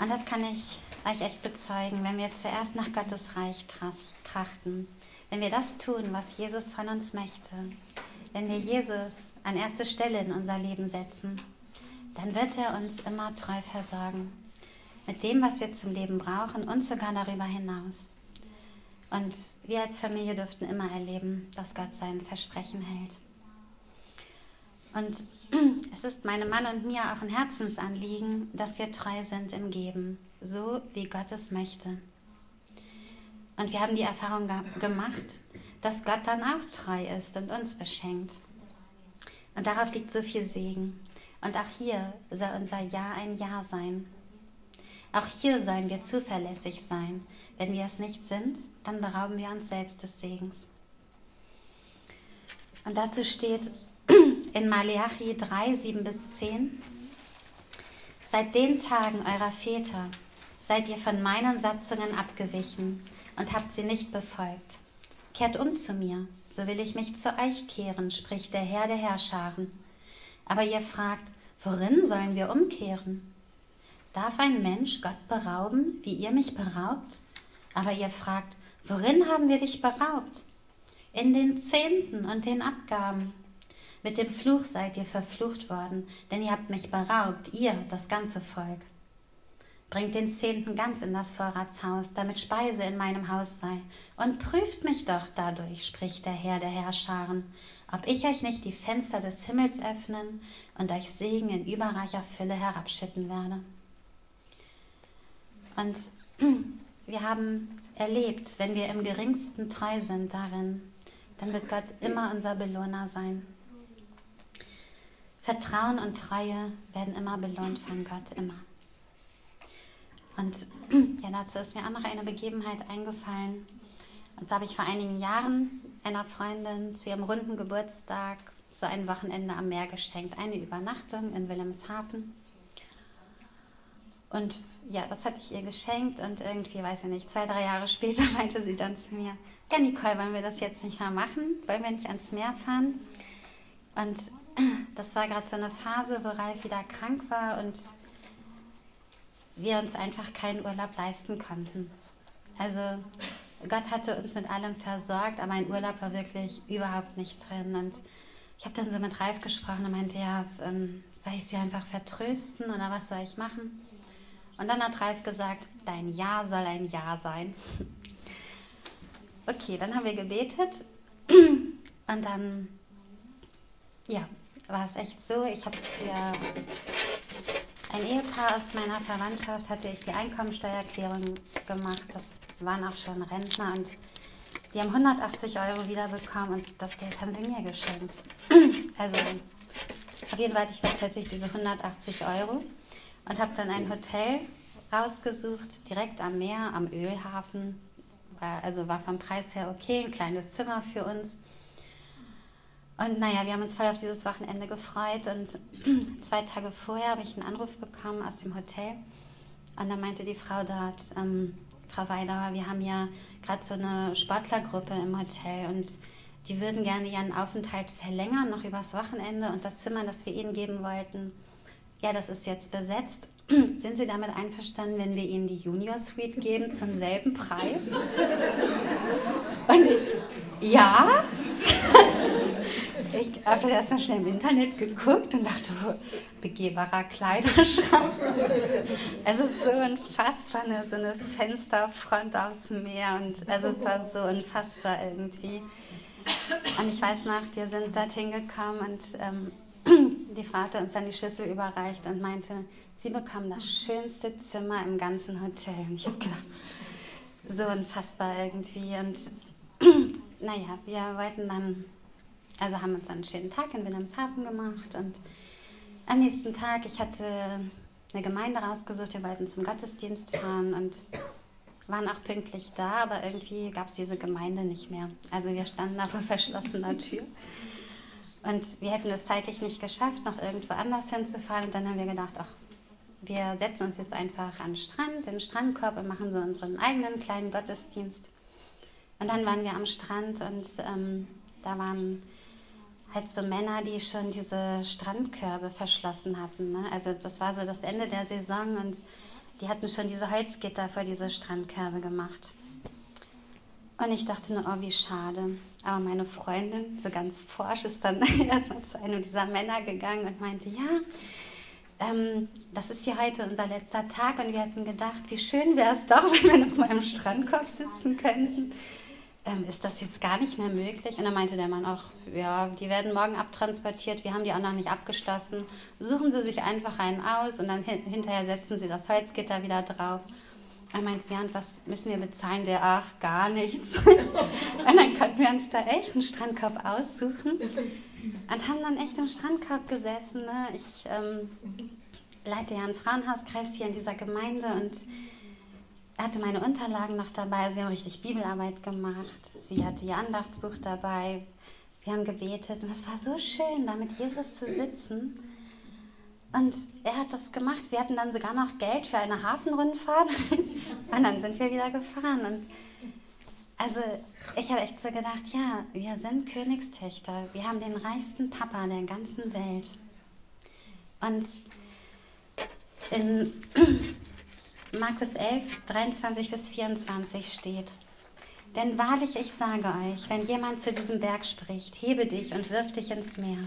Und das kann ich euch echt bezeugen, wenn wir zuerst nach Gottes Reich trachten, wenn wir das tun, was Jesus von uns möchte, wenn wir Jesus an erste Stelle in unser Leben setzen, dann wird er uns immer treu versorgen. Mit dem, was wir zum Leben brauchen und sogar darüber hinaus. Und wir als Familie dürften immer erleben, dass Gott sein Versprechen hält. Und es ist meinem Mann und mir auch ein Herzensanliegen, dass wir treu sind im Geben, so wie Gott es möchte. Und wir haben die Erfahrung gemacht, dass Gott dann auch treu ist und uns beschenkt. Und darauf liegt so viel Segen. Und auch hier soll unser Ja ein Ja sein. Auch hier sollen wir zuverlässig sein. Wenn wir es nicht sind, dann berauben wir uns selbst des Segens. Und dazu steht in Maleachi 3, 7 bis 10, Seit den Tagen eurer Väter seid ihr von meinen Satzungen abgewichen und habt sie nicht befolgt. Kehrt um zu mir, so will ich mich zu euch kehren, spricht der Herr der Herrscharen. Aber ihr fragt, worin sollen wir umkehren? Darf ein Mensch Gott berauben, wie ihr mich beraubt? Aber ihr fragt, worin haben wir dich beraubt? In den Zehnten und den Abgaben. Mit dem Fluch seid ihr verflucht worden, denn ihr habt mich beraubt, ihr, das ganze Volk. Bringt den Zehnten ganz in das Vorratshaus, damit Speise in meinem Haus sei, und prüft mich doch dadurch, spricht der Herr der Herrscharen, ob ich euch nicht die Fenster des Himmels öffnen und euch Segen in überreicher Fülle herabschütten werde. Und wir haben erlebt, wenn wir im geringsten treu sind darin, dann wird Gott immer unser Belohner sein. Vertrauen und Treue werden immer belohnt von Gott, immer. Und ja, dazu ist mir auch noch eine Begebenheit eingefallen. Und so habe ich vor einigen Jahren einer Freundin zu ihrem runden Geburtstag so ein Wochenende am Meer geschenkt. Eine Übernachtung in Wilhelmshaven. Und ja, das hatte ich ihr geschenkt und irgendwie, weiß ich nicht, zwei, drei Jahre später meinte sie dann zu mir, ja Nicole, wollen wir das jetzt nicht mehr machen? Wollen wir nicht ans Meer fahren? Und das war gerade so eine Phase, wo Ralf wieder krank war und wir uns einfach keinen Urlaub leisten konnten. Also Gott hatte uns mit allem versorgt, aber ein Urlaub war wirklich überhaupt nicht drin. Und ich habe dann so mit Ralf gesprochen und meinte, ja, ähm, soll ich sie einfach vertrösten oder was soll ich machen? Und dann hat Ralf gesagt, dein Ja soll ein Ja sein. Okay, dann haben wir gebetet und dann, ja, war es echt so, ich habe für ein Ehepaar aus meiner Verwandtschaft hatte ich die Einkommensteuererklärung gemacht. Das waren auch schon Rentner und die haben 180 Euro wiederbekommen und das Geld haben sie mir geschenkt. Also auf jeden Fall hatte ich dann plötzlich diese 180 Euro und habe dann ein Hotel rausgesucht, direkt am Meer, am Ölhafen. Also war vom Preis her okay, ein kleines Zimmer für uns. Und naja, wir haben uns voll auf dieses Wochenende gefreut und zwei Tage vorher habe ich einen Anruf bekommen aus dem Hotel und da meinte die Frau dort, ähm, Frau Weidauer, wir haben ja gerade so eine Sportlergruppe im Hotel und die würden gerne ihren Aufenthalt verlängern, noch übers Wochenende und das Zimmer, das wir ihnen geben wollten, ja, das ist jetzt besetzt. Sind Sie damit einverstanden, wenn wir Ihnen die Junior Suite geben zum selben Preis? Und ich, ja. Ich habe erstmal schnell im Internet geguckt und dachte, begehbarer Kleiderschrank. Es ist so unfassbar, eine, so eine Fensterfront aufs Meer und also es war so unfassbar irgendwie. Und ich weiß noch, wir sind dorthin gekommen und ähm, die Frau hatte uns dann die Schlüssel überreicht und meinte, sie bekommen das schönste Zimmer im ganzen Hotel. Und ich habe gedacht, so unfassbar irgendwie. Und naja, wir wollten dann, also haben uns dann einen schönen Tag in Wilhelmshaven gemacht und am nächsten Tag, ich hatte eine Gemeinde rausgesucht, wir wollten zum Gottesdienst fahren und waren auch pünktlich da, aber irgendwie gab es diese Gemeinde nicht mehr. Also wir standen da vor verschlossener Tür. Und wir hätten es zeitlich nicht geschafft, noch irgendwo anders hinzufahren. Und dann haben wir gedacht, ach, wir setzen uns jetzt einfach an den Strand, in den Strandkorb und machen so unseren eigenen kleinen Gottesdienst. Und dann waren wir am Strand und ähm, da waren halt so Männer, die schon diese Strandkörbe verschlossen hatten. Ne? Also das war so das Ende der Saison und die hatten schon diese Holzgitter vor diese Strandkörbe gemacht. Und ich dachte nur, oh, wie schade. Aber meine Freundin, so ganz forsch, ist dann erstmal zu einem dieser Männer gegangen und meinte, ja, ähm, das ist hier heute unser letzter Tag und wir hätten gedacht, wie schön wäre es doch, wenn wir noch mal im Strandkorb sitzen könnten. Ähm, ist das jetzt gar nicht mehr möglich? Und dann meinte der Mann auch, ja, die werden morgen abtransportiert, wir haben die anderen nicht abgeschlossen. Suchen Sie sich einfach einen aus und dann hinterher setzen Sie das Holzgitter wieder drauf. Er meinte, ja, und was müssen wir bezahlen? Der, ach, gar nichts. und dann konnten wir uns da echt einen Strandkorb aussuchen und haben dann echt im Strandkorb gesessen. Ne? Ich ähm, leite ja einen Frauenhauskreis hier in dieser Gemeinde und hatte meine Unterlagen noch dabei. Also wir haben richtig Bibelarbeit gemacht. Sie hatte ihr Andachtsbuch dabei. Wir haben gebetet und es war so schön, da mit Jesus zu sitzen und er hat das gemacht. Wir hatten dann sogar noch Geld für eine Hafenrundfahrt. und dann sind wir wieder gefahren. Und also ich habe echt so gedacht, ja, wir sind Königstöchter. Wir haben den reichsten Papa der ganzen Welt. Und in Markus 11, 23 bis 24 steht, denn wahrlich, ich sage euch, wenn jemand zu diesem Berg spricht, hebe dich und wirf dich ins Meer,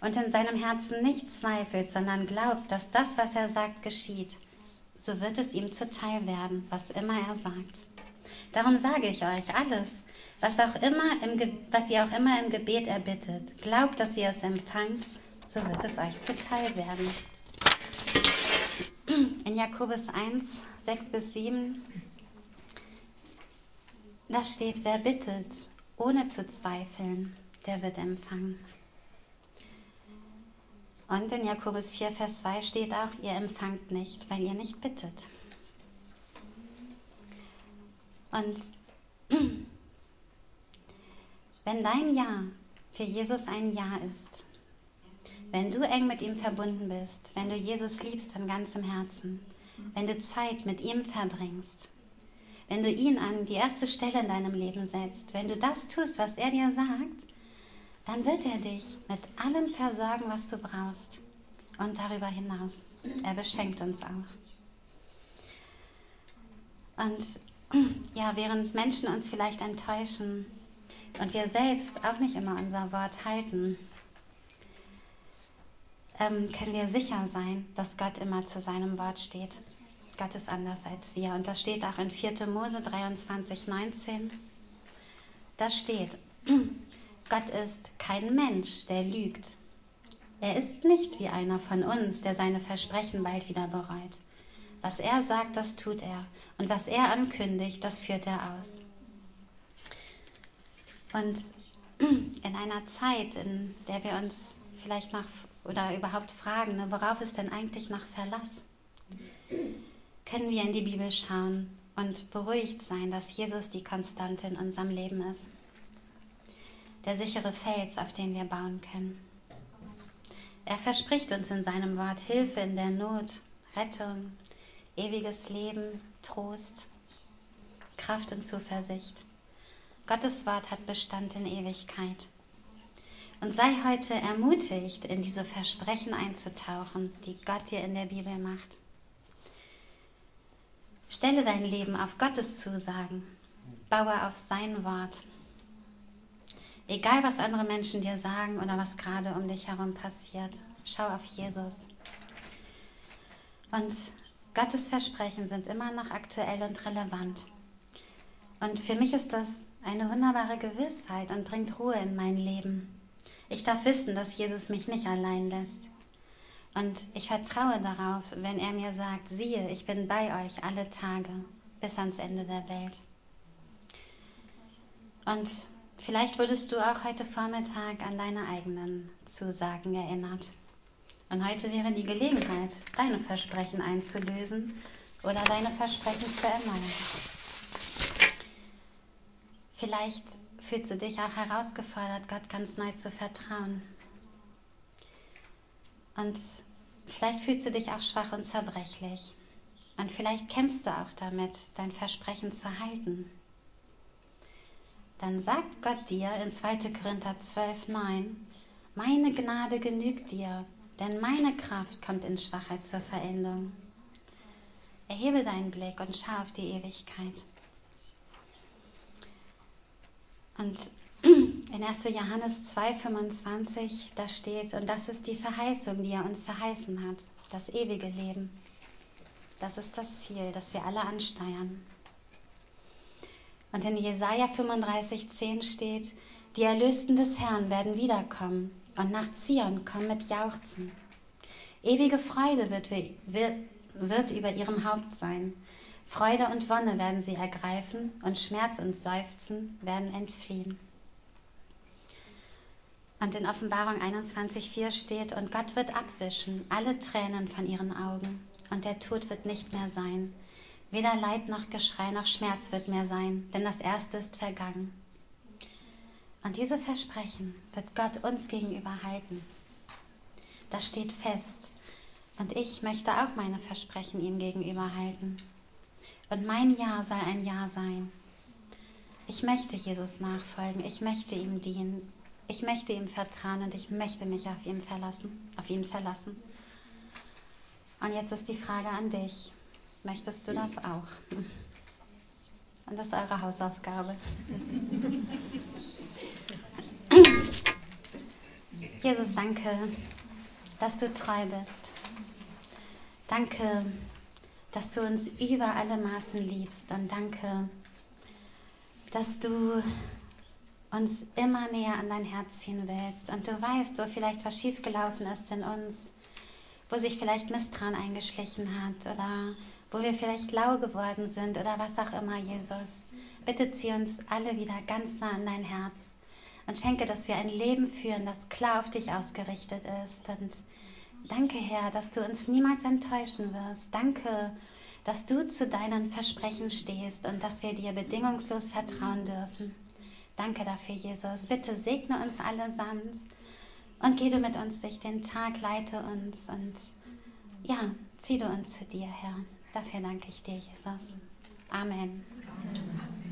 und in seinem Herzen nicht zweifelt, sondern glaubt, dass das, was er sagt, geschieht, so wird es ihm zuteil werden, was immer er sagt. Darum sage ich euch alles, was, auch immer im, was ihr auch immer im Gebet erbittet, glaubt, dass ihr es empfangt, so wird es euch zuteil werden. In Jakobus 1, 6 bis 7 da steht, wer bittet, ohne zu zweifeln, der wird empfangen. Und in Jakobus 4, Vers 2 steht auch, ihr empfangt nicht, weil ihr nicht bittet. Und wenn dein Ja für Jesus ein Ja ist, wenn du eng mit ihm verbunden bist, wenn du Jesus liebst von ganzem Herzen, wenn du Zeit mit ihm verbringst, wenn du ihn an die erste Stelle in deinem Leben setzt, wenn du das tust, was er dir sagt, dann wird er dich mit allem versorgen, was du brauchst. Und darüber hinaus. Er beschenkt uns auch. Und ja, während Menschen uns vielleicht enttäuschen und wir selbst auch nicht immer unser Wort halten, ähm, können wir sicher sein, dass Gott immer zu seinem Wort steht. Gott ist anders als wir. Und das steht auch in 4. Mose 23, 19. Da steht, Gott ist kein Mensch, der lügt. Er ist nicht wie einer von uns, der seine Versprechen bald wieder bereut. Was er sagt, das tut er. Und was er ankündigt, das führt er aus. Und in einer Zeit, in der wir uns vielleicht nach oder überhaupt fragen, ne, worauf ist denn eigentlich noch Verlass, können wir in die Bibel schauen und beruhigt sein, dass Jesus die Konstante in unserem Leben ist. der sichere Fels, auf den wir bauen können. Er verspricht uns in seinem Wort Hilfe in der Not, Rettung, ewiges Leben, Trost, Kraft und Zuversicht. Gottes Wort hat Bestand in Ewigkeit. Und sei heute ermutigt, in diese Versprechen einzutauchen, die Gott dir in der Bibel macht. Stelle dein Leben auf Gottes Zusagen. Baue auf sein Wort. Egal, was andere Menschen dir sagen oder was gerade um dich herum passiert, schau auf Jesus. Und Gottes Versprechen sind immer noch aktuell und relevant. Und für mich ist das eine wunderbare Gewissheit und bringt Ruhe in mein Leben. Ich darf wissen, dass Jesus mich nicht allein lässt. Und ich vertraue darauf, wenn er mir sagt, siehe, ich bin bei euch alle Tage bis ans Ende der Welt. Und vielleicht wurdest du auch heute Vormittag an deine eigenen Zusagen erinnert. Und heute wäre die Gelegenheit, deine Versprechen einzulösen oder deine Versprechen zu erneuern. Vielleicht fühlst du dich auch herausgefordert, Gott ganz neu zu vertrauen. Und vielleicht fühlst du dich auch schwach und zerbrechlich. Und vielleicht kämpfst du auch damit, dein Versprechen zu halten dann sagt Gott dir in 2. Korinther 12, 9, meine Gnade genügt dir, denn meine Kraft kommt in Schwachheit zur Veränderung. Erhebe deinen Blick und schau auf die Ewigkeit. Und in 1. Johannes 2, 25, da steht, und das ist die Verheißung, die er uns verheißen hat, das ewige Leben. Das ist das Ziel, das wir alle ansteuern. Und in Jesaja 35,10 steht: Die Erlösten des Herrn werden wiederkommen und nach Zion kommen mit Jauchzen. Ewige Freude wird, wird, wird über ihrem Haupt sein. Freude und Wonne werden sie ergreifen und Schmerz und Seufzen werden entfliehen. Und in Offenbarung 21,4 steht, und Gott wird abwischen alle Tränen von ihren Augen, und der Tod wird nicht mehr sein. Weder Leid noch Geschrei noch Schmerz wird mehr sein, denn das Erste ist vergangen. Und diese Versprechen wird Gott uns gegenüber halten. Das steht fest. Und ich möchte auch meine Versprechen ihm gegenüber halten. Und mein Ja soll ein Ja sein. Ich möchte Jesus nachfolgen. Ich möchte ihm dienen. Ich möchte ihm vertrauen und ich möchte mich auf ihn verlassen. Auf ihn verlassen. Und jetzt ist die Frage an dich. Möchtest du das auch? Und das ist eure Hausaufgabe. Jesus, danke, dass du treu bist. Danke, dass du uns über alle Maßen liebst. Und danke, dass du uns immer näher an dein Herz ziehen willst. Und du weißt, wo vielleicht was schiefgelaufen ist in uns, wo sich vielleicht Misstrauen eingeschlichen hat oder wo wir vielleicht lau geworden sind oder was auch immer, Jesus. Bitte zieh uns alle wieder ganz nah an dein Herz und schenke, dass wir ein Leben führen, das klar auf dich ausgerichtet ist. Und danke, Herr, dass du uns niemals enttäuschen wirst. Danke, dass du zu deinen Versprechen stehst und dass wir dir bedingungslos vertrauen dürfen. Danke dafür, Jesus. Bitte segne uns allesamt und geh du mit uns durch den Tag, leite uns und ja, zieh du uns zu dir, Herr. Dafür danke ich dir, Jesus. Amen. Amen.